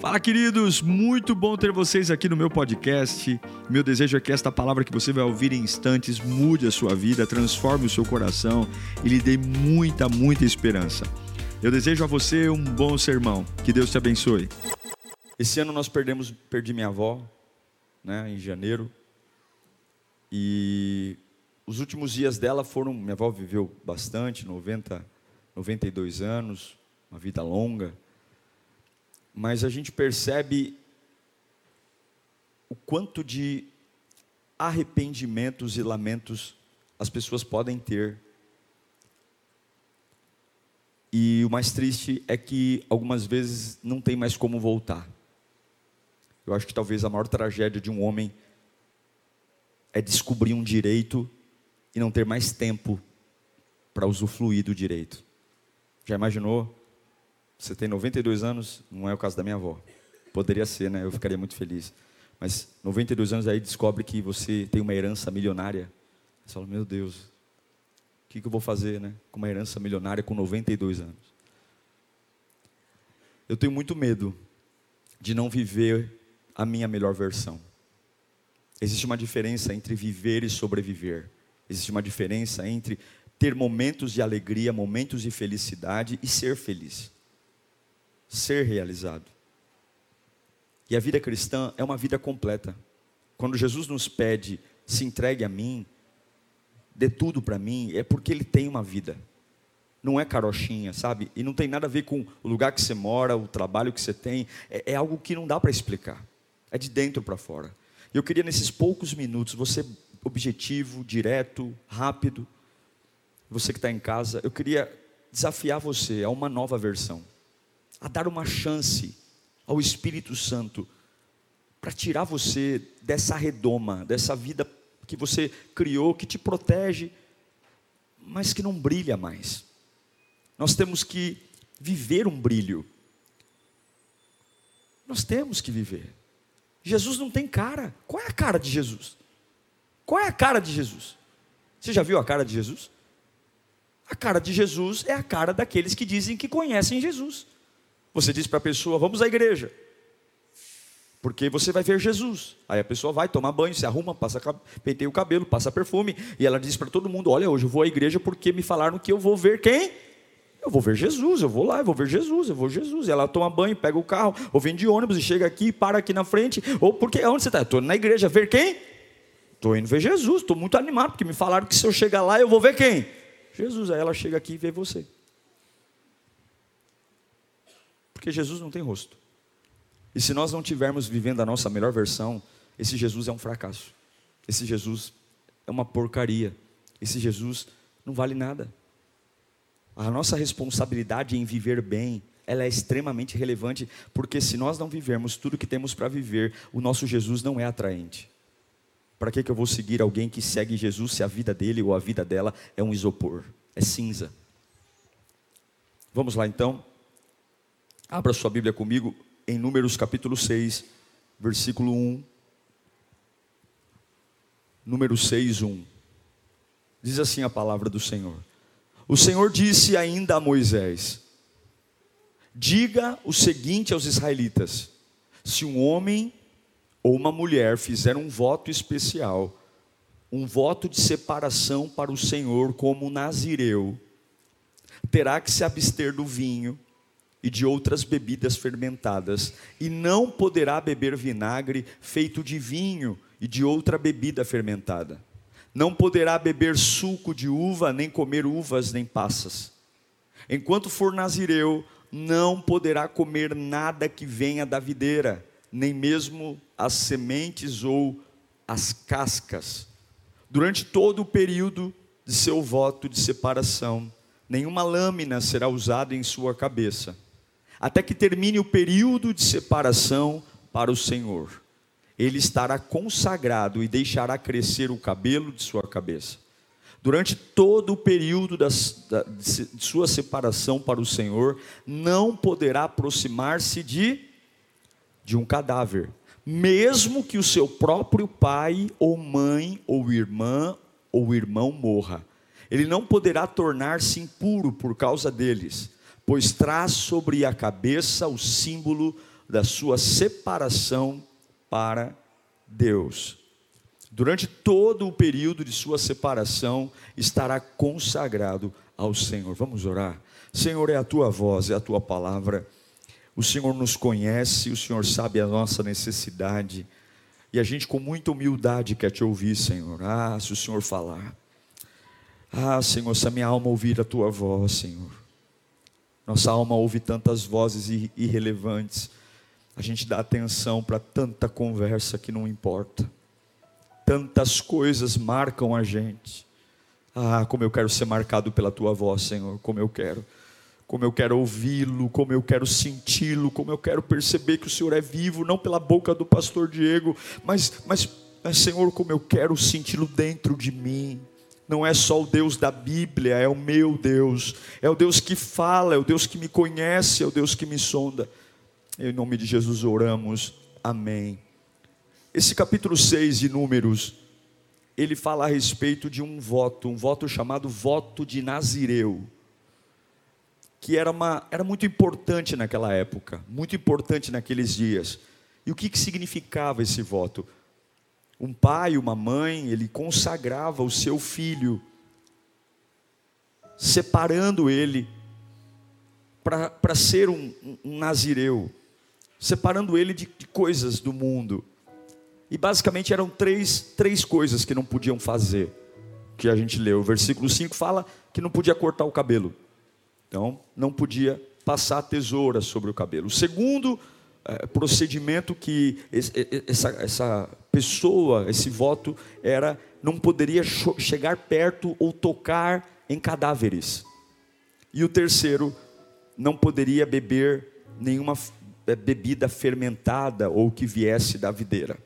Fala, queridos! Muito bom ter vocês aqui no meu podcast. Meu desejo é que esta palavra que você vai ouvir em instantes mude a sua vida, transforme o seu coração e lhe dê muita, muita esperança. Eu desejo a você um bom sermão. Que Deus te abençoe. Esse ano nós perdemos, perdi minha avó, né, em janeiro. E os últimos dias dela foram, minha avó viveu bastante, 90, 92 anos, uma vida longa mas a gente percebe o quanto de arrependimentos e lamentos as pessoas podem ter. E o mais triste é que algumas vezes não tem mais como voltar. Eu acho que talvez a maior tragédia de um homem é descobrir um direito e não ter mais tempo para usufruir do direito. Já imaginou você tem 92 anos, não é o caso da minha avó. Poderia ser, né? Eu ficaria muito feliz. Mas 92 anos aí descobre que você tem uma herança milionária. Você fala, meu Deus, o que, que eu vou fazer, né? Com uma herança milionária com 92 anos. Eu tenho muito medo de não viver a minha melhor versão. Existe uma diferença entre viver e sobreviver. Existe uma diferença entre ter momentos de alegria, momentos de felicidade e ser feliz ser realizado. E a vida cristã é uma vida completa. Quando Jesus nos pede, se entregue a mim, dê tudo para mim, é porque Ele tem uma vida. Não é carochinha, sabe? E não tem nada a ver com o lugar que você mora, o trabalho que você tem. É, é algo que não dá para explicar. É de dentro para fora. Eu queria, nesses poucos minutos, você objetivo, direto, rápido, você que está em casa, eu queria desafiar você a uma nova versão a dar uma chance ao Espírito Santo para tirar você dessa redoma, dessa vida que você criou, que te protege, mas que não brilha mais. Nós temos que viver um brilho. Nós temos que viver. Jesus não tem cara. Qual é a cara de Jesus? Qual é a cara de Jesus? Você já viu a cara de Jesus? A cara de Jesus é a cara daqueles que dizem que conhecem Jesus. Você diz para a pessoa: vamos à igreja. Porque você vai ver Jesus. Aí a pessoa vai tomar banho, se arruma, passa, penteia o cabelo, passa perfume. E ela diz para todo mundo: Olha, hoje eu vou à igreja porque me falaram que eu vou ver quem? Eu vou ver Jesus, eu vou lá, eu vou ver Jesus, eu vou Jesus. E ela toma banho, pega o carro, ou vem de ônibus e chega aqui, para aqui na frente. Ou porque, onde você está? Estou na igreja, ver quem? Estou indo ver Jesus, estou muito animado, porque me falaram que se eu chegar lá eu vou ver quem? Jesus. Aí ela chega aqui e vê você. Porque Jesus não tem rosto. E se nós não tivermos vivendo a nossa melhor versão, esse Jesus é um fracasso. Esse Jesus é uma porcaria. Esse Jesus não vale nada. A nossa responsabilidade em viver bem, ela é extremamente relevante, porque se nós não vivermos tudo que temos para viver, o nosso Jesus não é atraente. Para que, que eu vou seguir alguém que segue Jesus se a vida dele ou a vida dela é um isopor, é cinza? Vamos lá então. Abra sua Bíblia comigo em Números capítulo 6, versículo 1. Número 6, 1. Diz assim a palavra do Senhor. O Senhor disse ainda a Moisés: Diga o seguinte aos israelitas: se um homem ou uma mulher fizer um voto especial, um voto de separação para o Senhor como nazireu, terá que se abster do vinho e de outras bebidas fermentadas, e não poderá beber vinagre feito de vinho e de outra bebida fermentada. Não poderá beber suco de uva, nem comer uvas, nem passas. Enquanto for nazireu, não poderá comer nada que venha da videira, nem mesmo as sementes ou as cascas. Durante todo o período de seu voto de separação, nenhuma lâmina será usada em sua cabeça até que termine o período de separação para o Senhor. Ele estará consagrado e deixará crescer o cabelo de sua cabeça. Durante todo o período das, da, de sua separação para o Senhor, não poderá aproximar-se de, de um cadáver, mesmo que o seu próprio pai, ou mãe, ou irmã, ou irmão morra. Ele não poderá tornar-se impuro por causa deles pois traz sobre a cabeça o símbolo da sua separação para Deus. Durante todo o período de sua separação, estará consagrado ao Senhor. Vamos orar. Senhor, é a tua voz, é a tua palavra. O Senhor nos conhece, o Senhor sabe a nossa necessidade. E a gente, com muita humildade, quer te ouvir, Senhor. Ah, se o Senhor falar. Ah, Senhor, se a minha alma ouvir a tua voz, Senhor. Nossa alma ouve tantas vozes irrelevantes. A gente dá atenção para tanta conversa que não importa. Tantas coisas marcam a gente. Ah, como eu quero ser marcado pela tua voz, Senhor, como eu quero. Como eu quero ouvi-lo, como eu quero senti-lo, como eu quero perceber que o Senhor é vivo, não pela boca do pastor Diego, mas, mas, mas Senhor, como eu quero senti-lo dentro de mim não é só o Deus da Bíblia, é o meu Deus, é o Deus que fala, é o Deus que me conhece, é o Deus que me sonda. Em nome de Jesus oramos, amém. Esse capítulo 6 de Números, ele fala a respeito de um voto, um voto chamado voto de Nazireu, que era, uma, era muito importante naquela época, muito importante naqueles dias. E o que, que significava esse voto? Um pai, uma mãe, ele consagrava o seu filho, separando ele para ser um, um, nazireu, separando ele de, de, coisas do mundo. E basicamente eram três, três coisas que não podiam fazer, que a gente leu. O versículo 5 fala que não podia cortar o cabelo, então não podia passar tesoura sobre o cabelo. O segundo procedimento que essa, essa pessoa, esse voto, era não poderia chegar perto ou tocar em cadáveres. E o terceiro, não poderia beber nenhuma é, bebida fermentada ou que viesse da videira.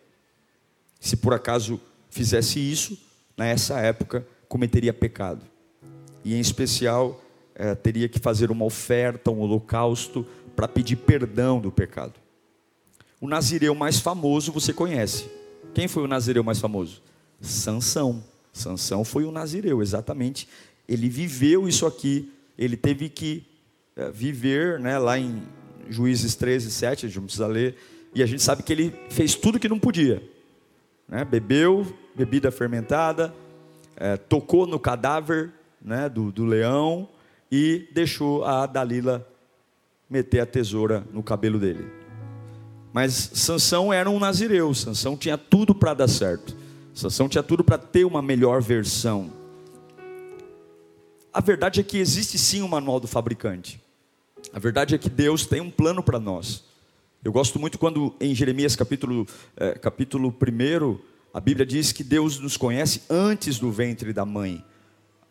Se por acaso fizesse isso, nessa época cometeria pecado. E em especial, é, teria que fazer uma oferta, um holocausto, para pedir perdão do pecado. O nazireu mais famoso você conhece. Quem foi o nazireu mais famoso? Sansão. Sansão foi o nazireu, exatamente. Ele viveu isso aqui. Ele teve que é, viver, né, lá em Juízes 13, 7, a gente não precisa ler. E a gente sabe que ele fez tudo que não podia. Né? Bebeu bebida fermentada, é, tocou no cadáver né, do, do leão e deixou a Dalila meter a tesoura no cabelo dele. Mas Sansão era um nazireu, Sansão tinha tudo para dar certo. Sansão tinha tudo para ter uma melhor versão. A verdade é que existe sim um manual do fabricante. A verdade é que Deus tem um plano para nós. Eu gosto muito quando em Jeremias capítulo, é, capítulo 1, a Bíblia diz que Deus nos conhece antes do ventre da mãe.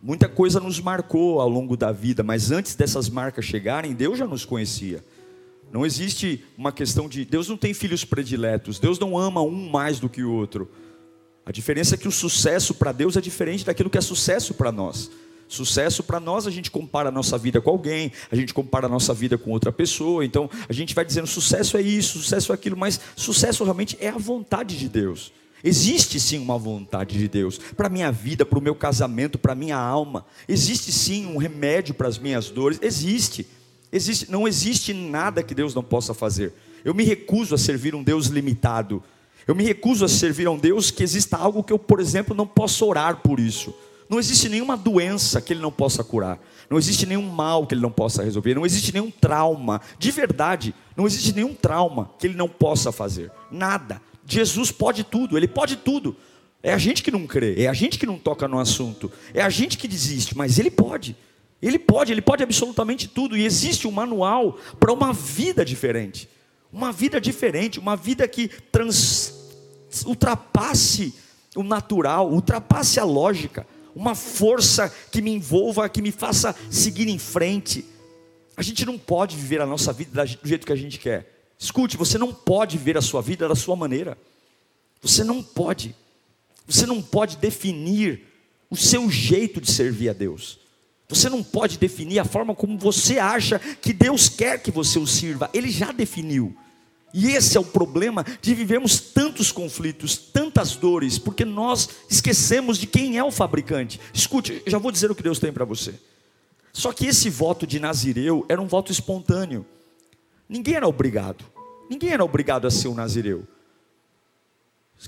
Muita coisa nos marcou ao longo da vida, mas antes dessas marcas chegarem, Deus já nos conhecia. Não existe uma questão de Deus não tem filhos prediletos, Deus não ama um mais do que o outro. A diferença é que o sucesso para Deus é diferente daquilo que é sucesso para nós. Sucesso para nós, a gente compara a nossa vida com alguém, a gente compara a nossa vida com outra pessoa, então a gente vai dizendo sucesso é isso, sucesso é aquilo, mas sucesso realmente é a vontade de Deus. Existe sim uma vontade de Deus para minha vida, para o meu casamento, para minha alma. Existe sim um remédio para as minhas dores. Existe. Existe, não existe nada que Deus não possa fazer. Eu me recuso a servir um Deus limitado. Eu me recuso a servir a um Deus que exista algo que eu, por exemplo, não possa orar por isso. Não existe nenhuma doença que Ele não possa curar. Não existe nenhum mal que Ele não possa resolver. Não existe nenhum trauma. De verdade, não existe nenhum trauma que Ele não possa fazer. Nada. Jesus pode tudo. Ele pode tudo. É a gente que não crê. É a gente que não toca no assunto. É a gente que desiste. Mas Ele pode. Ele pode, ele pode absolutamente tudo. E existe um manual para uma vida diferente. Uma vida diferente, uma vida que trans, ultrapasse o natural, ultrapasse a lógica. Uma força que me envolva, que me faça seguir em frente. A gente não pode viver a nossa vida do jeito que a gente quer. Escute, você não pode viver a sua vida da sua maneira. Você não pode. Você não pode definir o seu jeito de servir a Deus. Você não pode definir a forma como você acha que Deus quer que você o sirva. Ele já definiu. E esse é o problema de vivermos tantos conflitos, tantas dores, porque nós esquecemos de quem é o fabricante. Escute, já vou dizer o que Deus tem para você. Só que esse voto de Nazireu era um voto espontâneo. Ninguém era obrigado. Ninguém era obrigado a ser um nazireu.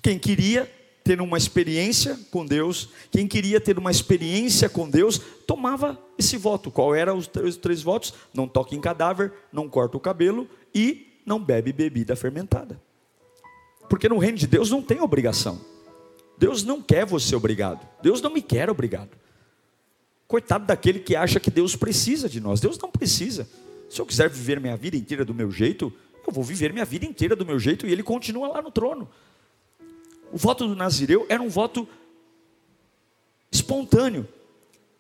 Quem queria ter uma experiência com Deus, quem queria ter uma experiência com Deus, tomava esse voto. Qual eram os, os três votos? Não toque em cadáver, não corta o cabelo e não bebe bebida fermentada. Porque no reino de Deus não tem obrigação. Deus não quer você obrigado. Deus não me quer obrigado. Coitado daquele que acha que Deus precisa de nós. Deus não precisa. Se eu quiser viver minha vida inteira do meu jeito, eu vou viver minha vida inteira do meu jeito e ele continua lá no trono. O voto do Nazireu era um voto espontâneo.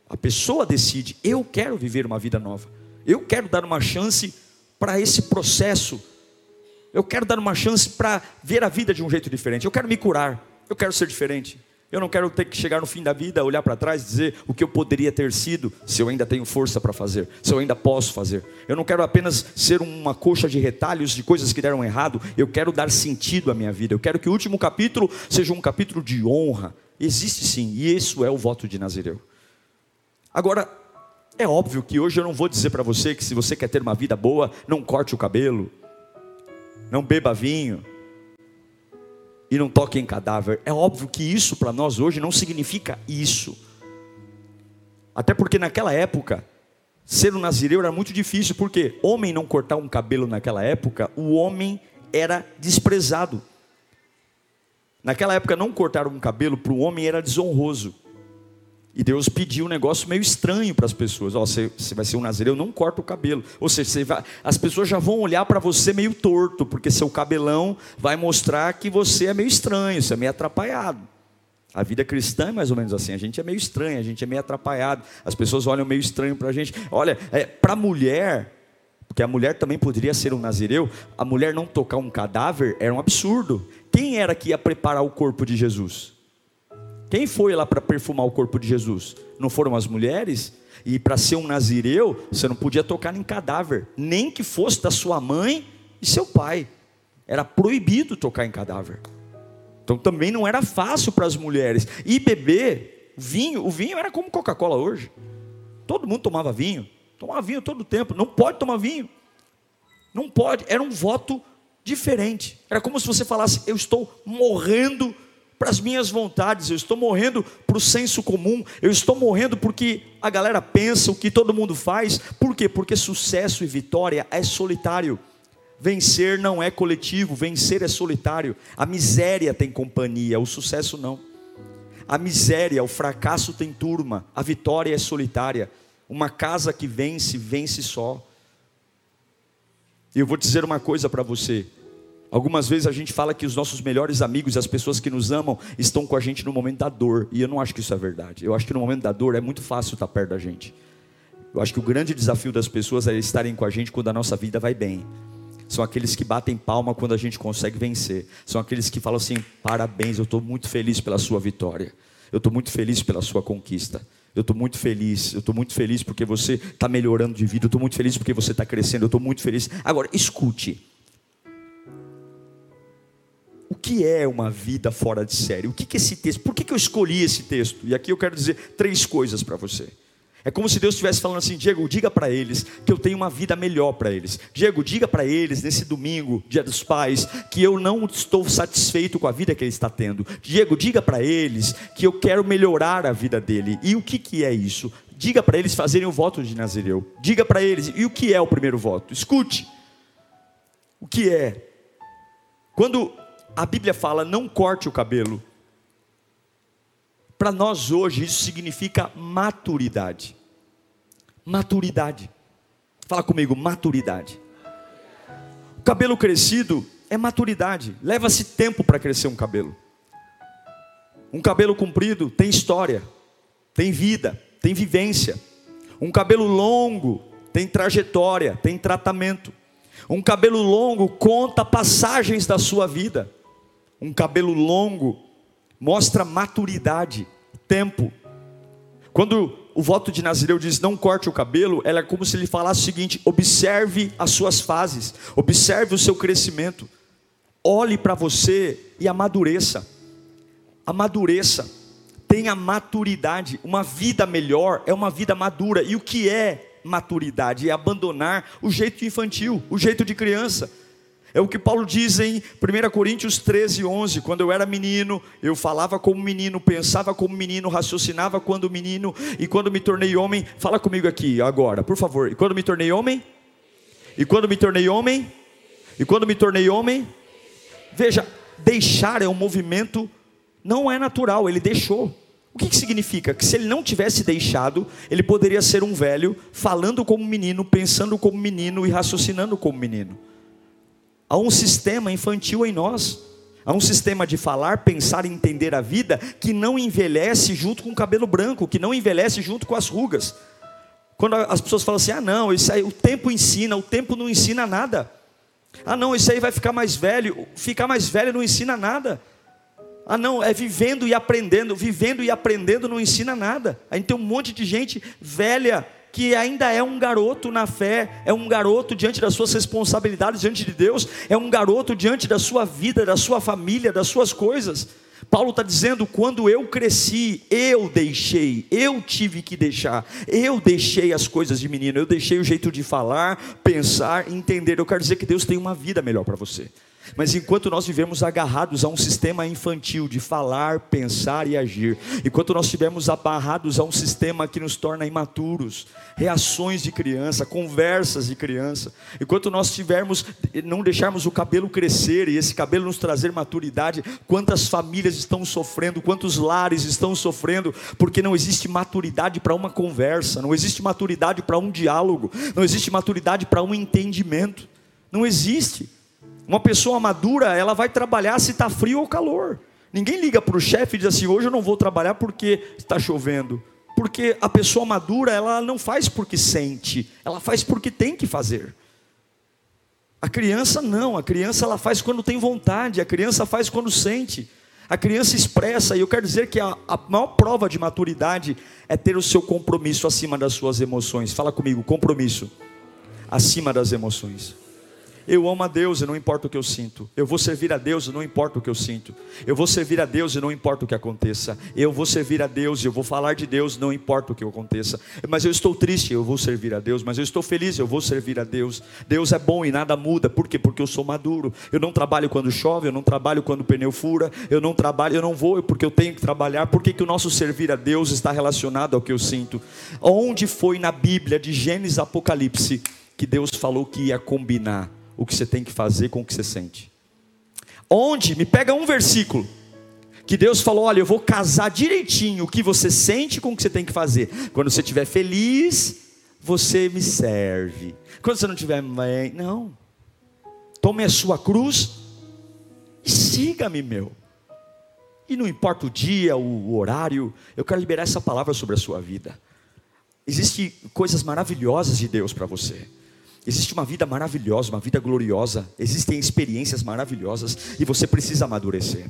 A pessoa decide: eu quero viver uma vida nova. Eu quero dar uma chance para esse processo. Eu quero dar uma chance para ver a vida de um jeito diferente. Eu quero me curar. Eu quero ser diferente. Eu não quero ter que chegar no fim da vida, olhar para trás e dizer o que eu poderia ter sido, se eu ainda tenho força para fazer, se eu ainda posso fazer. Eu não quero apenas ser uma coxa de retalhos de coisas que deram errado, eu quero dar sentido à minha vida. Eu quero que o último capítulo seja um capítulo de honra. Existe sim, e isso é o voto de Nazireu. Agora, é óbvio que hoje eu não vou dizer para você que se você quer ter uma vida boa, não corte o cabelo, não beba vinho, e não toque em cadáver. É óbvio que isso para nós hoje não significa isso. Até porque naquela época, ser um nazireu era muito difícil, porque homem não cortar um cabelo naquela época, o homem era desprezado. Naquela época, não cortar um cabelo para o homem era desonroso. E Deus pediu um negócio meio estranho para as pessoas. Ó, você, você vai ser um nazireu, não corta o cabelo. Ou seja, vai, as pessoas já vão olhar para você meio torto, porque seu cabelão vai mostrar que você é meio estranho, você é meio atrapalhado. A vida cristã é mais ou menos assim, a gente é meio estranho, a gente é meio atrapalhado, as pessoas olham meio estranho para a gente. Olha, é, para a mulher, porque a mulher também poderia ser um nazireu, a mulher não tocar um cadáver era um absurdo. Quem era que ia preparar o corpo de Jesus? Quem foi lá para perfumar o corpo de Jesus? Não foram as mulheres? E para ser um nazireu, você não podia tocar em cadáver, nem que fosse da sua mãe e seu pai. Era proibido tocar em cadáver. Então também não era fácil para as mulheres. E beber vinho, o vinho era como Coca-Cola hoje. Todo mundo tomava vinho, tomava vinho todo o tempo. Não pode tomar vinho. Não pode. Era um voto diferente. Era como se você falasse: Eu estou morrendo para as minhas vontades, eu estou morrendo para o senso comum, eu estou morrendo porque a galera pensa o que todo mundo faz, por quê? Porque sucesso e vitória é solitário. Vencer não é coletivo, vencer é solitário. A miséria tem companhia, o sucesso não. A miséria, o fracasso tem turma, a vitória é solitária. Uma casa que vence, vence só. E eu vou dizer uma coisa para você: Algumas vezes a gente fala que os nossos melhores amigos, as pessoas que nos amam, estão com a gente no momento da dor. E eu não acho que isso é verdade. Eu acho que no momento da dor é muito fácil estar perto da gente. Eu acho que o grande desafio das pessoas é estarem com a gente quando a nossa vida vai bem. São aqueles que batem palma quando a gente consegue vencer. São aqueles que falam assim: parabéns, eu estou muito feliz pela sua vitória. Eu estou muito feliz pela sua conquista. Eu estou muito feliz. Eu estou muito feliz porque você está melhorando de vida. Eu estou muito feliz porque você está crescendo. Eu estou muito feliz. Agora, escute o que é uma vida fora de série? O que, é esse texto? Por que, que eu escolhi esse texto? E aqui eu quero dizer três coisas para você. É como se Deus estivesse falando assim: Diego, diga para eles que eu tenho uma vida melhor para eles. Diego, diga para eles nesse domingo, dia dos pais, que eu não estou satisfeito com a vida que ele está tendo. Diego, diga para eles que eu quero melhorar a vida dele. E o que, que é isso? Diga para eles fazerem o voto de Nazireu. Diga para eles. E o que é o primeiro voto? Escute. O que é? Quando a Bíblia fala: não corte o cabelo. Para nós hoje, isso significa maturidade. Maturidade. Fala comigo, maturidade. O cabelo crescido é maturidade. Leva-se tempo para crescer um cabelo. Um cabelo comprido tem história, tem vida, tem vivência. Um cabelo longo tem trajetória, tem tratamento. Um cabelo longo conta passagens da sua vida um cabelo longo, mostra maturidade, tempo. Quando o voto de Nazireu diz não corte o cabelo, ela é como se ele falasse o seguinte: observe as suas fases, observe o seu crescimento, olhe para você e amadureça. Amadureça, tenha maturidade. Uma vida melhor é uma vida madura. E o que é maturidade? É abandonar o jeito infantil, o jeito de criança É o que Paulo diz em 1 Coríntios 13, 11. Quando eu era menino, eu falava como menino, pensava como menino, raciocinava quando menino, e quando me tornei homem, fala comigo aqui agora, por favor. E quando me tornei homem? E quando me tornei homem? E quando me tornei homem? Veja, deixar é um movimento, não é natural, ele deixou. O que, que significa? Que se ele não tivesse deixado, ele poderia ser um velho, falando como menino, pensando como menino e raciocinando como menino. Há um sistema infantil em nós. Há um sistema de falar, pensar e entender a vida que não envelhece junto com o cabelo branco, que não envelhece junto com as rugas. Quando as pessoas falam assim: ah, não, isso aí o tempo ensina, o tempo não ensina nada. Ah, não, isso aí vai ficar mais velho. Ficar mais velho não ensina nada. Ah, não, é vivendo e aprendendo. Vivendo e aprendendo não ensina nada. A gente tem um monte de gente velha que ainda é um garoto na fé, é um garoto diante das suas responsabilidades diante de Deus, é um garoto diante da sua vida, da sua família, das suas coisas. Paulo está dizendo: quando eu cresci, eu deixei, eu tive que deixar, eu deixei as coisas de menino, eu deixei o jeito de falar, pensar, entender. Eu quero dizer que Deus tem uma vida melhor para você. Mas enquanto nós vivemos agarrados a um sistema infantil de falar, pensar e agir, enquanto nós estivermos abarrados a um sistema que nos torna imaturos, reações de criança, conversas de criança, enquanto nós tivermos, não deixarmos o cabelo crescer e esse cabelo nos trazer maturidade, quantas famílias estão sofrendo, quantos lares estão sofrendo, porque não existe maturidade para uma conversa, não existe maturidade para um diálogo, não existe maturidade para um entendimento, não existe. Uma pessoa madura, ela vai trabalhar se está frio ou calor. Ninguém liga para o chefe e diz assim: hoje eu não vou trabalhar porque está chovendo. Porque a pessoa madura, ela não faz porque sente, ela faz porque tem que fazer. A criança não, a criança ela faz quando tem vontade, a criança faz quando sente. A criança expressa, e eu quero dizer que a, a maior prova de maturidade é ter o seu compromisso acima das suas emoções. Fala comigo, compromisso acima das emoções. Eu amo a Deus e não importa o que eu sinto. Eu vou servir a Deus e não importa o que eu sinto. Eu vou servir a Deus e não importa o que aconteça. Eu vou servir a Deus e eu vou falar de Deus, não importa o que aconteça. Mas eu estou triste, eu vou servir a Deus. Mas eu estou feliz, eu vou servir a Deus. Deus é bom e nada muda. Por quê? Porque eu sou maduro. Eu não trabalho quando chove, eu não trabalho quando o pneu fura. Eu não trabalho, eu não vou porque eu tenho que trabalhar. Por que, que o nosso servir a Deus está relacionado ao que eu sinto? Onde foi na Bíblia, de Gênesis a Apocalipse, que Deus falou que ia combinar? O que você tem que fazer com o que você sente. Onde? Me pega um versículo. Que Deus falou: olha, eu vou casar direitinho o que você sente com o que você tem que fazer. Quando você estiver feliz, você me serve. Quando você não estiver bem, não. Tome a sua cruz e siga-me, meu. E não importa o dia, o horário, eu quero liberar essa palavra sobre a sua vida. Existem coisas maravilhosas de Deus para você. Existe uma vida maravilhosa, uma vida gloriosa, existem experiências maravilhosas e você precisa amadurecer.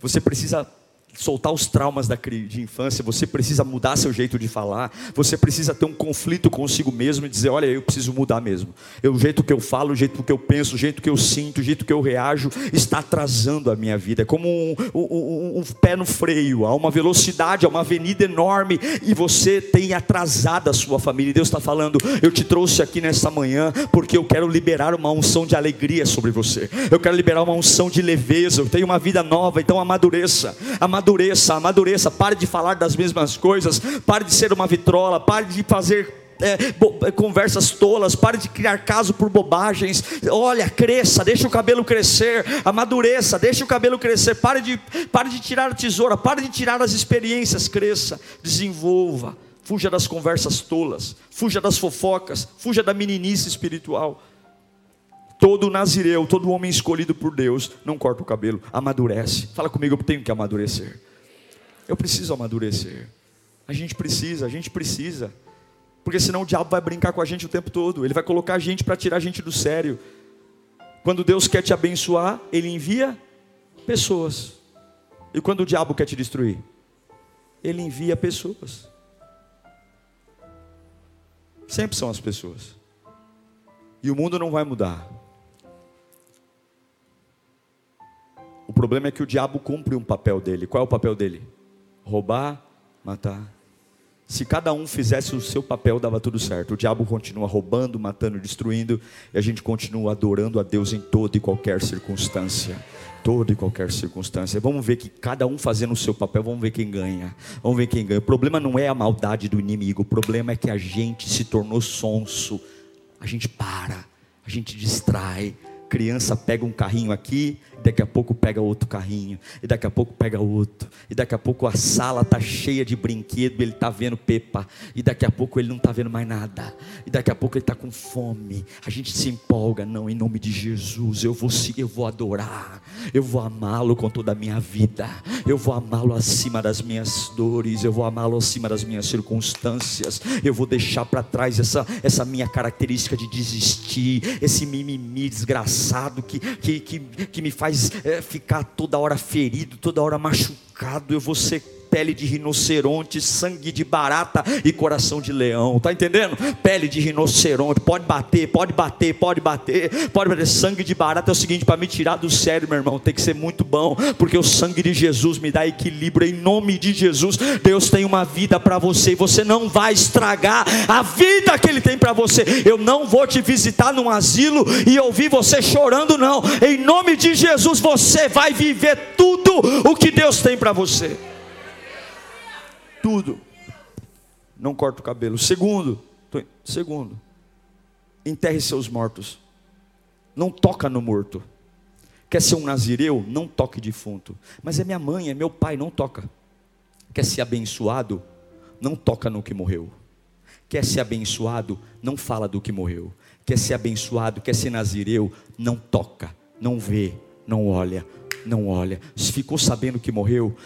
Você precisa soltar os traumas da de infância, você precisa mudar seu jeito de falar, você precisa ter um conflito consigo mesmo e dizer, olha, eu preciso mudar mesmo. Eu, o jeito que eu falo, o jeito que eu penso, o jeito que eu sinto, o jeito que eu reajo, está atrasando a minha vida. É como um, um, um, pé no freio, há uma velocidade, há uma avenida enorme e você tem atrasado a sua família. E Deus está falando, eu te trouxe aqui nessa manhã porque eu quero liberar uma unção de alegria sobre você. Eu quero liberar uma unção de leveza. Eu tenho uma vida nova, então amadureça. Amadureça amadureça, amadureça, pare de falar das mesmas coisas, pare de ser uma vitrola, pare de fazer é, é, conversas tolas, pare de criar caso por bobagens. Olha, cresça, deixa o cabelo crescer, amadureça, deixa o cabelo crescer, pare de, pare de tirar a tesoura, pare de tirar as experiências, cresça, desenvolva, fuja das conversas tolas, fuja das fofocas, fuja da meninice espiritual. Todo nazireu, todo homem escolhido por Deus, não corta o cabelo, amadurece. Fala comigo, eu tenho que amadurecer. Eu preciso amadurecer. A gente precisa, a gente precisa. Porque senão o diabo vai brincar com a gente o tempo todo. Ele vai colocar a gente para tirar a gente do sério. Quando Deus quer te abençoar, Ele envia pessoas. E quando o diabo quer te destruir, Ele envia pessoas. Sempre são as pessoas. E o mundo não vai mudar. Problema é que o diabo cumpre um papel dele. Qual é o papel dele? Roubar, matar. Se cada um fizesse o seu papel, dava tudo certo. O diabo continua roubando, matando, destruindo, e a gente continua adorando a Deus em toda e qualquer circunstância. Toda e qualquer circunstância. Vamos ver que cada um fazendo o seu papel, vamos ver quem ganha. Vamos ver quem ganha. O problema não é a maldade do inimigo, o problema é que a gente se tornou sonso. A gente para, a gente distrai. Criança pega um carrinho aqui, daqui a pouco pega outro carrinho, e daqui a pouco pega outro, e daqui a pouco a sala está cheia de brinquedo, ele está vendo Pepa, e daqui a pouco ele não está vendo mais nada, e daqui a pouco ele está com fome, a gente se empolga, não, em nome de Jesus, eu vou eu vou adorar, eu vou amá-lo com toda a minha vida, eu vou amá-lo acima das minhas dores, eu vou amá-lo acima das minhas circunstâncias, eu vou deixar para trás essa, essa minha característica de desistir, esse mimimi desgraçado que, que, que, que me faz é, ficar toda hora ferido, toda hora machucado. Eu vou ser pele de rinoceronte, sangue de barata e coração de leão. Tá entendendo? Pele de rinoceronte, pode bater, pode bater, pode bater, pode bater. Sangue de barata é o seguinte, para me tirar do sério, meu irmão, tem que ser muito bom, porque o sangue de Jesus me dá equilíbrio em nome de Jesus. Deus tem uma vida para você e você não vai estragar a vida que ele tem para você. Eu não vou te visitar num asilo e ouvir você chorando não. Em nome de Jesus você vai viver tudo o que Deus tem para você tudo. Não corta o cabelo. Segundo, segundo, enterre seus mortos. Não toca no morto. Quer ser um nazireu? Não toque defunto. Mas é minha mãe, é meu pai, não toca. Quer ser abençoado? Não toca no que morreu. Quer ser abençoado? Não fala do que morreu. Quer ser abençoado? Quer ser nazireu? Não toca, não vê, não olha, não olha. Se ficou sabendo que morreu,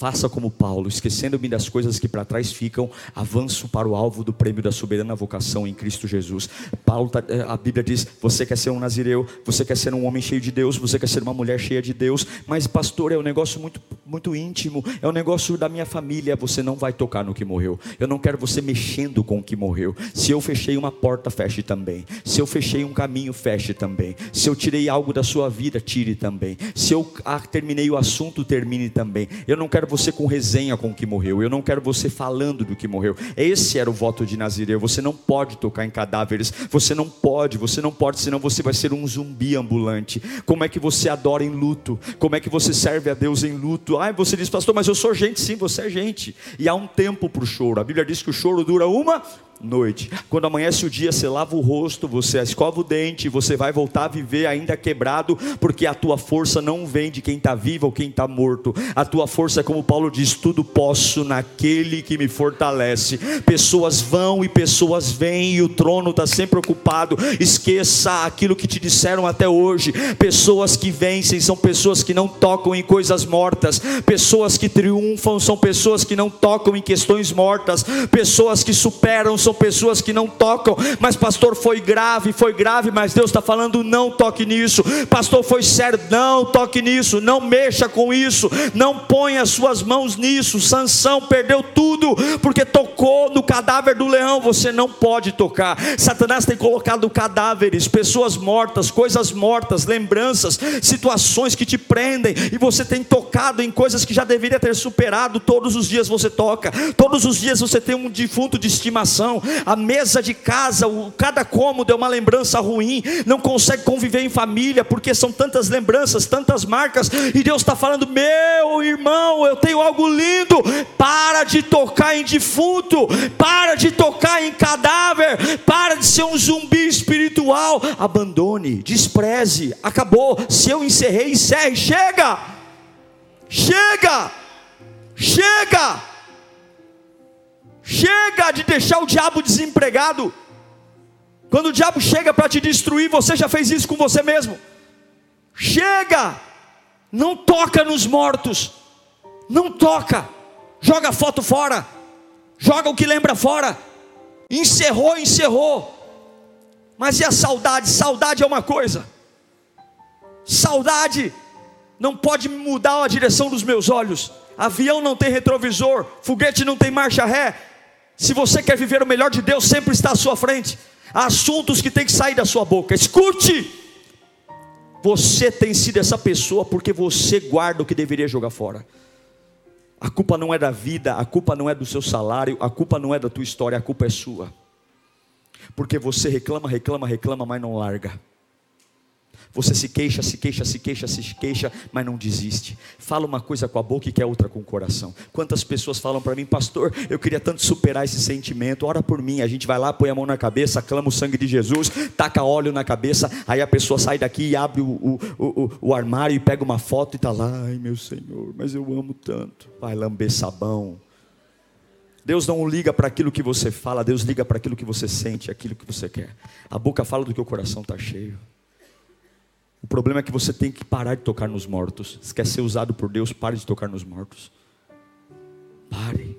Faça como Paulo, esquecendo-me das coisas que para trás ficam, avanço para o alvo do prêmio da soberana vocação em Cristo Jesus. Paulo, tá, eh, a Bíblia diz: você quer ser um nazireu, você quer ser um homem cheio de Deus, você quer ser uma mulher cheia de Deus, mas pastor, é um negócio muito, muito íntimo, é um negócio da minha família. Você não vai tocar no que morreu. Eu não quero você mexendo com o que morreu. Se eu fechei uma porta, feche também. Se eu fechei um caminho, feche também. Se eu tirei algo da sua vida, tire também. Se eu ah, terminei o assunto, termine também. Eu não quero você com resenha com o que morreu, eu não quero você falando do que morreu. Esse era o voto de Nazireu. Você não pode tocar em cadáveres, você não pode, você não pode, senão você vai ser um zumbi ambulante. Como é que você adora em luto? Como é que você serve a Deus em luto? Ai, você diz, pastor, mas eu sou gente, sim, você é gente. E há um tempo para o choro. A Bíblia diz que o choro dura uma noite. Quando amanhece o dia, você lava o rosto, você escova o dente, você vai voltar a viver ainda quebrado, porque a tua força não vem de quem está vivo ou quem está morto. A tua força é como Paulo diz: tudo posso naquele que me fortalece. Pessoas vão e pessoas vêm, e o trono está sempre ocupado. Esqueça aquilo que te disseram até hoje. Pessoas que vencem são pessoas que não tocam em coisas mortas. Pessoas que triunfam são pessoas que não tocam em questões mortas. Pessoas que superam são são pessoas que não tocam, mas pastor foi grave, foi grave, mas Deus está falando: não toque nisso, pastor foi sério, não toque nisso, não mexa com isso, não ponha as suas mãos nisso. Sansão perdeu tudo porque tocou no cadáver do leão, você não pode tocar. Satanás tem colocado cadáveres, pessoas mortas, coisas mortas, lembranças, situações que te prendem, e você tem tocado em coisas que já deveria ter superado. Todos os dias você toca, todos os dias você tem um defunto de estimação, a mesa de casa, o, cada cômodo é uma lembrança ruim, não consegue conviver em família, porque são tantas lembranças, tantas marcas, e Deus está falando: meu irmão, eu tenho algo lindo, para de tocar em defunto, para de tocar em cadáver, para de ser um zumbi espiritual, abandone, despreze, acabou. Se eu encerrei, encerre, chega, chega, chega. Chega de deixar o diabo desempregado. Quando o diabo chega para te destruir, você já fez isso com você mesmo. Chega! Não toca nos mortos. Não toca. Joga a foto fora. Joga o que lembra fora. Encerrou, encerrou. Mas e a saudade? Saudade é uma coisa. Saudade não pode mudar a direção dos meus olhos. Avião não tem retrovisor, foguete não tem marcha ré, se você quer viver o melhor de Deus, sempre está à sua frente. Há assuntos que tem que sair da sua boca. Escute. Você tem sido essa pessoa porque você guarda o que deveria jogar fora. A culpa não é da vida, a culpa não é do seu salário, a culpa não é da tua história, a culpa é sua. Porque você reclama, reclama, reclama, mas não larga. Você se queixa, se queixa, se queixa, se queixa, mas não desiste. Fala uma coisa com a boca e quer outra com o coração. Quantas pessoas falam para mim, pastor, eu queria tanto superar esse sentimento, ora por mim. A gente vai lá, põe a mão na cabeça, clama o sangue de Jesus, taca óleo na cabeça, aí a pessoa sai daqui e abre o, o, o, o armário e pega uma foto e está lá, ai meu Senhor, mas eu amo tanto. Vai lamber sabão. Deus não liga para aquilo que você fala, Deus liga para aquilo que você sente, aquilo que você quer. A boca fala do que o coração está cheio. O problema é que você tem que parar de tocar nos mortos. Se quer ser usado por Deus, pare de tocar nos mortos. Pare.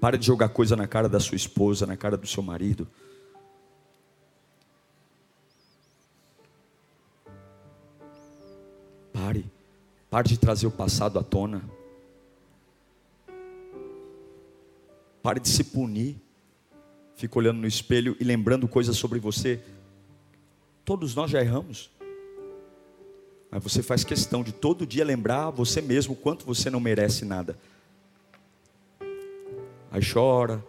Pare de jogar coisa na cara da sua esposa, na cara do seu marido. Pare. Pare de trazer o passado à tona. Pare de se punir. Fica olhando no espelho e lembrando coisas sobre você Todos nós já erramos. Mas você faz questão de todo dia lembrar você mesmo quanto você não merece nada. Aí chora.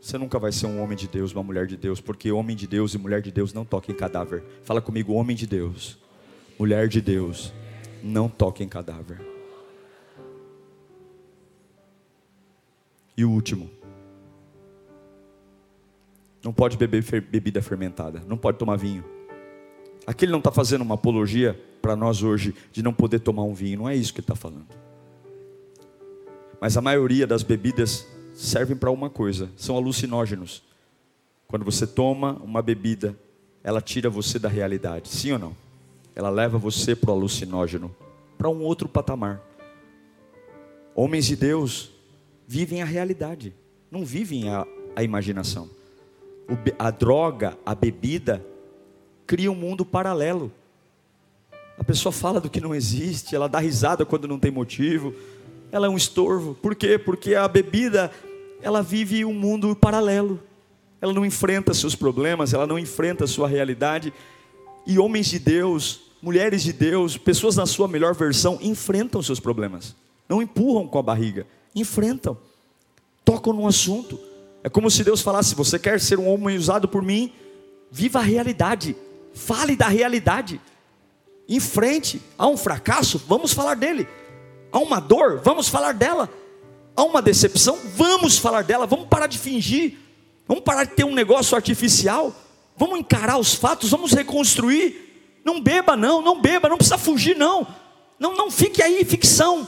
Você nunca vai ser um homem de Deus, uma mulher de Deus, porque homem de Deus e mulher de Deus não toquem cadáver. Fala comigo, homem de Deus, mulher de Deus, não toquem cadáver. E o último, não pode beber bebida fermentada, não pode tomar vinho. Aqui ele não está fazendo uma apologia para nós hoje de não poder tomar um vinho, não é isso que ele está falando. Mas a maioria das bebidas servem para uma coisa: são alucinógenos. Quando você toma uma bebida, ela tira você da realidade, sim ou não? Ela leva você para o alucinógeno, para um outro patamar. Homens de Deus vivem a realidade, não vivem a, a imaginação a droga, a bebida, cria um mundo paralelo. A pessoa fala do que não existe, ela dá risada quando não tem motivo, ela é um estorvo. Por quê? Porque a bebida, ela vive um mundo paralelo. Ela não enfrenta seus problemas, ela não enfrenta a sua realidade. E homens de Deus, mulheres de Deus, pessoas na sua melhor versão, enfrentam seus problemas. Não empurram com a barriga, enfrentam. Tocam no assunto é como se Deus falasse: Você quer ser um homem usado por mim? Viva a realidade, fale da realidade, em frente. Há um fracasso, vamos falar dele. Há uma dor, vamos falar dela. Há uma decepção, vamos falar dela. Vamos parar de fingir, vamos parar de ter um negócio artificial. Vamos encarar os fatos, vamos reconstruir. Não beba, não, não beba, não precisa fugir, não. Não, não fique aí, ficção.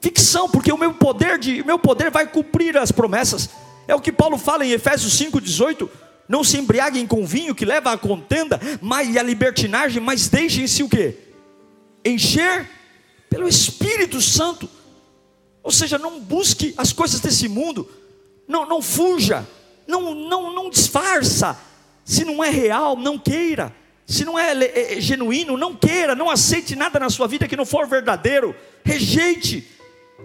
Ficção, porque o meu poder de, o meu poder vai cumprir as promessas. É o que Paulo fala em Efésios 5,18. Não se embriaguem com vinho que leva à contenda mas, e à libertinagem, mas deixem-se o quê? Encher pelo Espírito Santo. Ou seja, não busque as coisas desse mundo, não, não fuja, não, não, não disfarça. Se não é real, não queira. Se não é, é, é genuíno, não queira. Não aceite nada na sua vida que não for verdadeiro. Rejeite.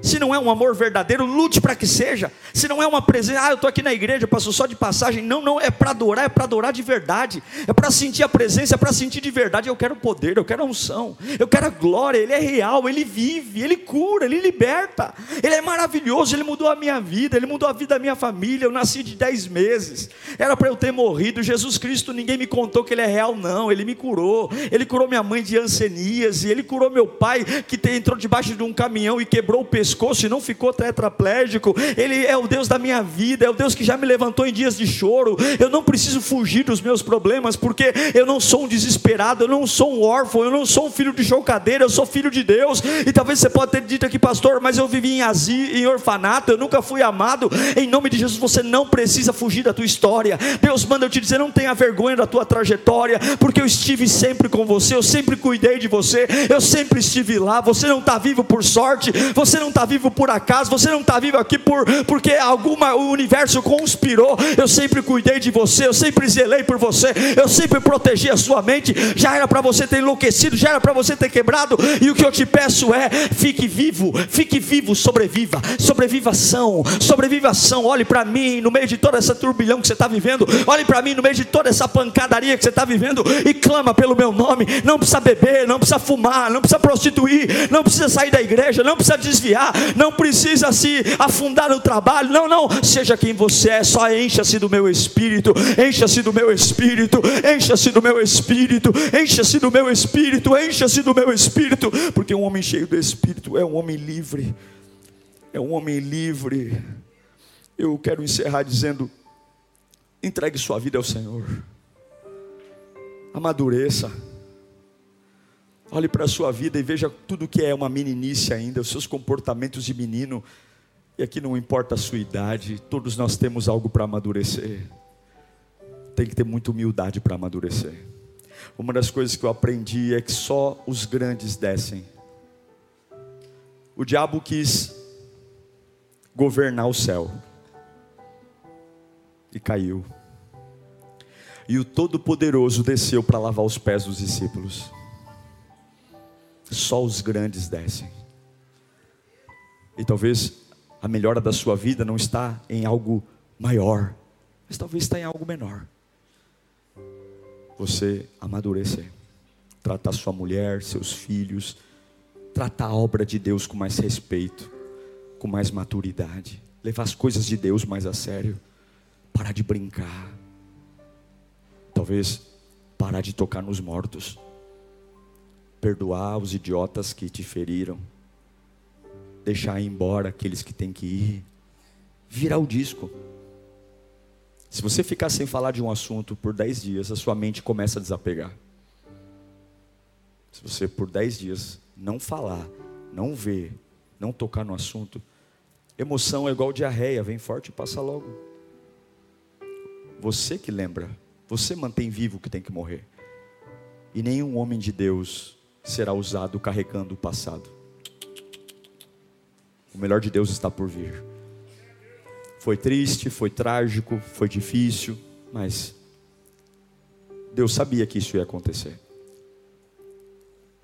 Se não é um amor verdadeiro, lute para que seja. Se não é uma presença, ah, eu estou aqui na igreja, passo só de passagem. Não, não, é para adorar, é para adorar de verdade. É para sentir a presença, é para sentir de verdade. Eu quero poder, eu quero a unção, eu quero a glória. Ele é real, ele vive, ele cura, ele liberta. Ele é maravilhoso, ele mudou a minha vida, ele mudou a vida da minha família. Eu nasci de 10 meses, era para eu ter morrido. Jesus Cristo, ninguém me contou que ele é real, não. Ele me curou, ele curou minha mãe de e ele curou meu pai que entrou debaixo de um caminhão e quebrou o pescoço pescoço e não ficou tetraplégico. Ele é o Deus da minha vida, é o Deus que já me levantou em dias de choro. Eu não preciso fugir dos meus problemas, porque eu não sou um desesperado, eu não sou um órfão, eu não sou um filho de chocadeira, eu sou filho de Deus. E talvez você pode ter dito aqui, pastor, mas eu vivi em asilo, em orfanato, eu nunca fui amado. Em nome de Jesus, você não precisa fugir da tua história. Deus manda eu te dizer, não tenha vergonha da tua trajetória, porque eu estive sempre com você, eu sempre cuidei de você, eu sempre estive lá. Você não está vivo por sorte, você não está vivo por acaso, você não está vivo aqui por, porque alguma, o universo conspirou. Eu sempre cuidei de você, eu sempre zelei por você, eu sempre protegi a sua mente. Já era para você ter enlouquecido, já era para você ter quebrado. E o que eu te peço é: fique vivo, fique vivo, sobreviva, sobrevivação, sobrevivação. Olhe para mim no meio de toda essa turbilhão que você está vivendo, olhe para mim no meio de toda essa pancadaria que você está vivendo e clama pelo meu nome. Não precisa beber, não precisa fumar, não precisa prostituir, não precisa sair da igreja, não precisa desviar, não precisa se afundar no trabalho. Não, não, seja quem você é, só encha-se do meu espírito, encha-se do meu espírito, encha-se do meu espírito, encha-se do meu espírito, encha-se do meu espírito, porque um homem cheio do espírito é um homem livre. É um homem livre. Eu quero encerrar dizendo: entregue sua vida ao Senhor. Amadureça. Olhe para a sua vida e veja tudo que é uma meninice ainda, os seus comportamentos de menino. E aqui não importa a sua idade, todos nós temos algo para amadurecer. Tem que ter muita humildade para amadurecer. Uma das coisas que eu aprendi é que só os grandes descem. O diabo quis governar o céu e caiu. E o Todo-Poderoso desceu para lavar os pés dos discípulos. Só os grandes descem. E talvez a melhora da sua vida não está em algo maior, mas talvez está em algo menor. Você amadurecer, tratar sua mulher, seus filhos, tratar a obra de Deus com mais respeito, com mais maturidade, levar as coisas de Deus mais a sério, parar de brincar, talvez parar de tocar nos mortos perdoar os idiotas que te feriram, deixar ir embora aqueles que têm que ir, virar o disco. Se você ficar sem falar de um assunto por dez dias, a sua mente começa a desapegar. Se você por dez dias não falar, não ver, não tocar no assunto, emoção é igual diarreia, vem forte e passa logo. Você que lembra, você mantém vivo o que tem que morrer. E nenhum homem de Deus será usado carregando o passado. O melhor de Deus está por vir. Foi triste, foi trágico, foi difícil, mas Deus sabia que isso ia acontecer.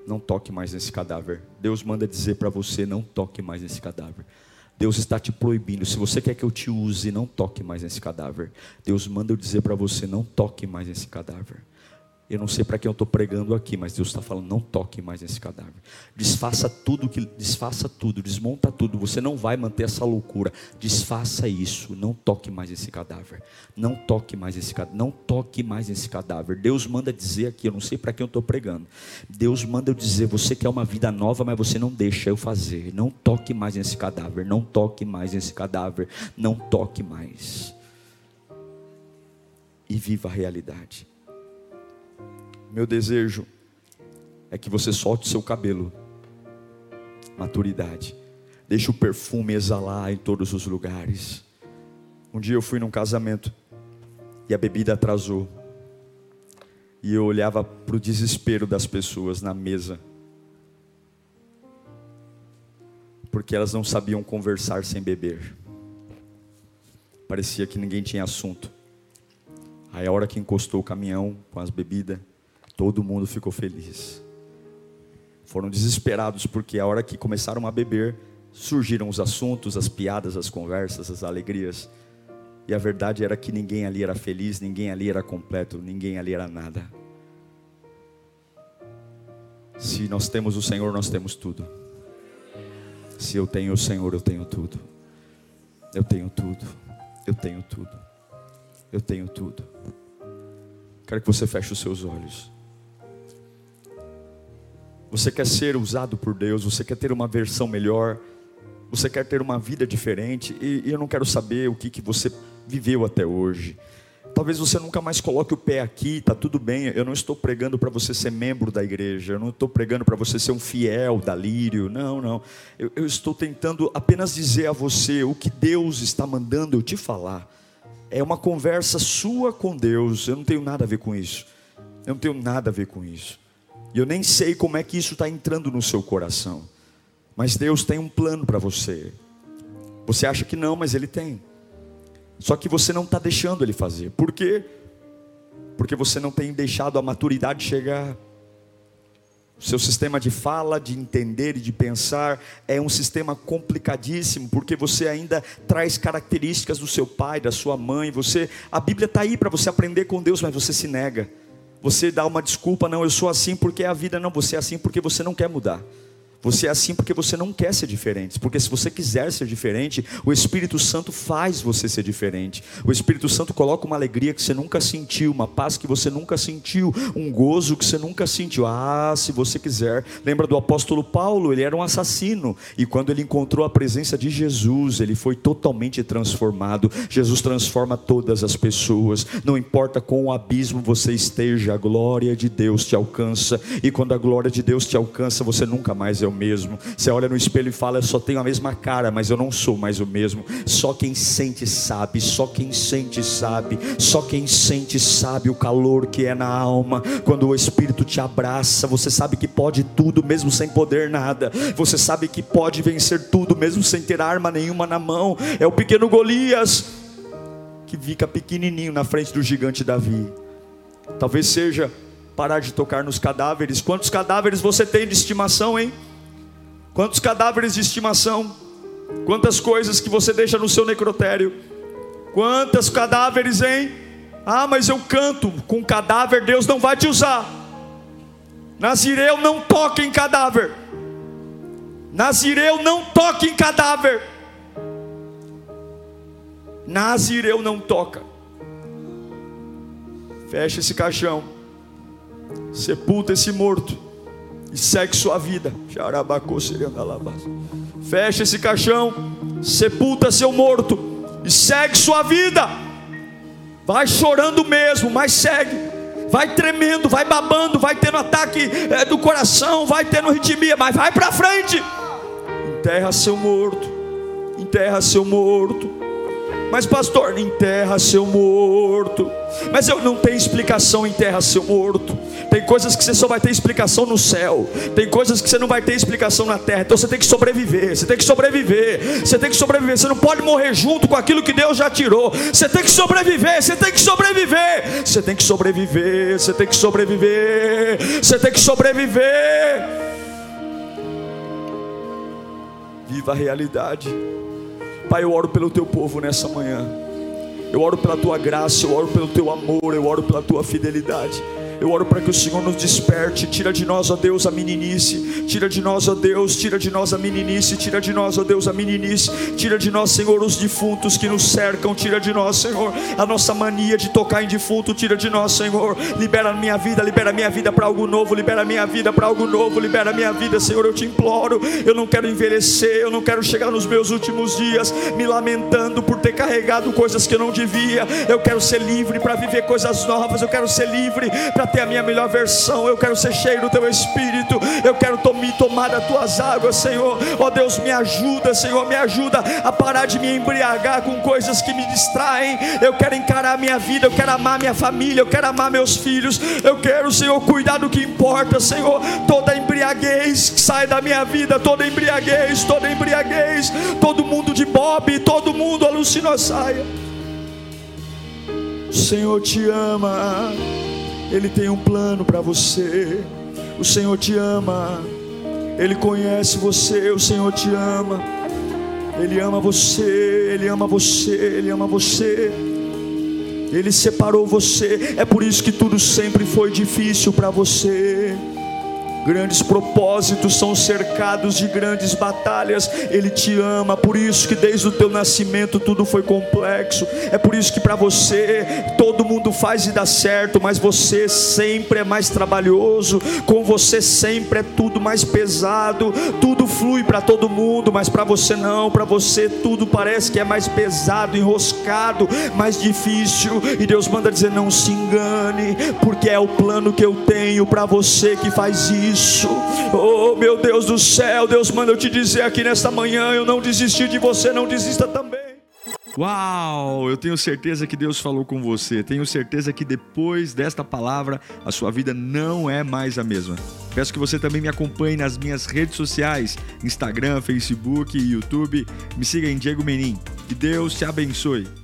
Não toque mais nesse cadáver. Deus manda dizer para você: não toque mais nesse cadáver. Deus está te proibindo. Se você quer que eu te use, não toque mais nesse cadáver. Deus manda eu dizer para você: não toque mais nesse cadáver. Eu não sei para quem eu estou pregando aqui, mas Deus está falando: não toque mais nesse cadáver. Desfaça tudo que desfaça tudo, desmonta tudo. Você não vai manter essa loucura. Desfaça isso. Não toque mais esse cadáver. Não toque mais esse cadáver. Não toque mais esse cadáver. Deus manda dizer aqui, eu não sei para quem eu estou pregando. Deus manda eu dizer: você quer uma vida nova, mas você não deixa eu fazer. Não toque mais nesse cadáver. Não toque mais nesse cadáver. Não toque mais. E viva a realidade. Meu desejo é que você solte seu cabelo. Maturidade. Deixe o perfume exalar em todos os lugares. Um dia eu fui num casamento e a bebida atrasou. E eu olhava para o desespero das pessoas na mesa. Porque elas não sabiam conversar sem beber. Parecia que ninguém tinha assunto. Aí a hora que encostou o caminhão com as bebidas, Todo mundo ficou feliz. Foram desesperados porque a hora que começaram a beber, surgiram os assuntos, as piadas, as conversas, as alegrias. E a verdade era que ninguém ali era feliz, ninguém ali era completo, ninguém ali era nada. Se nós temos o Senhor, nós temos tudo. Se eu tenho o Senhor, eu tenho tudo. Eu tenho tudo. Eu tenho tudo. Eu tenho tudo. Quero que você feche os seus olhos. Você quer ser usado por Deus, você quer ter uma versão melhor, você quer ter uma vida diferente, e, e eu não quero saber o que, que você viveu até hoje. Talvez você nunca mais coloque o pé aqui, está tudo bem. Eu não estou pregando para você ser membro da igreja, eu não estou pregando para você ser um fiel da Lírio, não, não. Eu, eu estou tentando apenas dizer a você o que Deus está mandando eu te falar. É uma conversa sua com Deus, eu não tenho nada a ver com isso. Eu não tenho nada a ver com isso. E eu nem sei como é que isso está entrando no seu coração. Mas Deus tem um plano para você. Você acha que não, mas Ele tem. Só que você não está deixando Ele fazer. Por quê? Porque você não tem deixado a maturidade chegar. O seu sistema de fala, de entender e de pensar é um sistema complicadíssimo, porque você ainda traz características do seu pai, da sua mãe. Você, a Bíblia está aí para você aprender com Deus, mas você se nega. Você dá uma desculpa, não, eu sou assim porque é a vida, não, você é assim porque você não quer mudar. Você é assim porque você não quer ser diferente. Porque se você quiser ser diferente, o Espírito Santo faz você ser diferente. O Espírito Santo coloca uma alegria que você nunca sentiu, uma paz que você nunca sentiu, um gozo que você nunca sentiu. Ah, se você quiser. Lembra do apóstolo Paulo? Ele era um assassino. E quando ele encontrou a presença de Jesus, ele foi totalmente transformado. Jesus transforma todas as pessoas. Não importa com o abismo você esteja, a glória de Deus te alcança. E quando a glória de Deus te alcança, você nunca mais é o mesmo. Você olha no espelho e fala: Eu só tenho a mesma cara, mas eu não sou mais o mesmo. Só quem sente sabe, só quem sente sabe, só quem sente sabe o calor que é na alma. Quando o Espírito te abraça, você sabe que pode tudo, mesmo sem poder nada. Você sabe que pode vencer tudo, mesmo sem ter arma nenhuma na mão. É o pequeno Golias que fica pequenininho na frente do gigante Davi. Talvez seja parar de tocar nos cadáveres. Quantos cadáveres você tem de estimação, hein? Quantos cadáveres de estimação? Quantas coisas que você deixa no seu necrotério? Quantos cadáveres, hein? Ah, mas eu canto com cadáver, Deus não vai te usar. Nazireu não toca em cadáver. Nazireu não toca em cadáver. Nazireu não toca. Fecha esse caixão. Sepulta esse morto e segue sua vida. Fecha esse caixão, sepulta seu morto e segue sua vida. Vai chorando mesmo, mas segue. Vai tremendo, vai babando, vai tendo ataque é, do coração, vai tendo ritmia, mas vai para frente. Enterra seu morto, enterra seu morto. Mas pastor, enterra seu morto. Mas eu não tenho explicação enterra seu morto. Tem coisas que você só vai ter explicação no céu. Tem coisas que você não vai ter explicação na terra. Então você tem que sobreviver. Você tem que sobreviver. Você tem que sobreviver. Você não pode morrer junto com aquilo que Deus já tirou. Você tem que sobreviver. Você tem que sobreviver. Você tem que sobreviver. Você tem que sobreviver. Você tem que sobreviver. Viva a realidade. Pai, eu oro pelo teu povo nessa manhã. Eu oro pela tua graça, eu oro pelo teu amor, eu oro pela tua fidelidade. Eu oro para que o Senhor nos desperte. Tira de nós, ó Deus, a meninice. Tira de nós, ó Deus, tira de nós a meninice. Tira de nós, ó Deus, a meninice. Tira de nós, Senhor, os defuntos que nos cercam. Tira de nós, Senhor, a nossa mania de tocar em defunto. Tira de nós, Senhor. Libera a minha vida, libera a minha vida para algo novo. Libera a minha vida para algo novo. Libera a minha vida, Senhor. Eu te imploro. Eu não quero envelhecer. Eu não quero chegar nos meus últimos dias me lamentando por ter carregado coisas que eu não devia. Eu quero ser livre para viver coisas novas. Eu quero ser livre para ter a minha melhor versão. Eu quero ser cheio do teu espírito. Eu quero me tomar das tuas águas, Senhor. Ó oh, Deus, me ajuda, Senhor, me ajuda a parar de me embriagar com coisas que me distraem. Eu quero encarar a minha vida, eu quero amar minha família, eu quero amar meus filhos. Eu quero, Senhor, cuidar do que importa, Senhor. Toda embriaguez sai da minha vida, toda embriaguez, toda embriaguez, todo mundo de bob, todo mundo alucina saia. O Senhor te ama. Ele tem um plano para você. O Senhor te ama. Ele conhece você. O Senhor te ama. Ele ama você. Ele ama você. Ele ama você. Ele separou você. É por isso que tudo sempre foi difícil para você. Grandes propósitos são cercados de grandes batalhas. Ele te ama, por isso que desde o teu nascimento tudo foi complexo. É por isso que para você todo mundo faz e dá certo, mas você sempre é mais trabalhoso. Com você sempre é tudo mais pesado. Tudo flui para todo mundo, mas para você não. Para você tudo parece que é mais pesado, enroscado, mais difícil. E Deus manda dizer: não se engane, porque é o plano que eu tenho para você que faz isso isso. Oh, meu Deus do céu, Deus manda eu te dizer aqui nesta manhã: eu não desisti de você, não desista também. Uau! Eu tenho certeza que Deus falou com você. Tenho certeza que depois desta palavra a sua vida não é mais a mesma. Peço que você também me acompanhe nas minhas redes sociais: Instagram, Facebook YouTube. Me siga em Diego Menin. Que Deus te abençoe.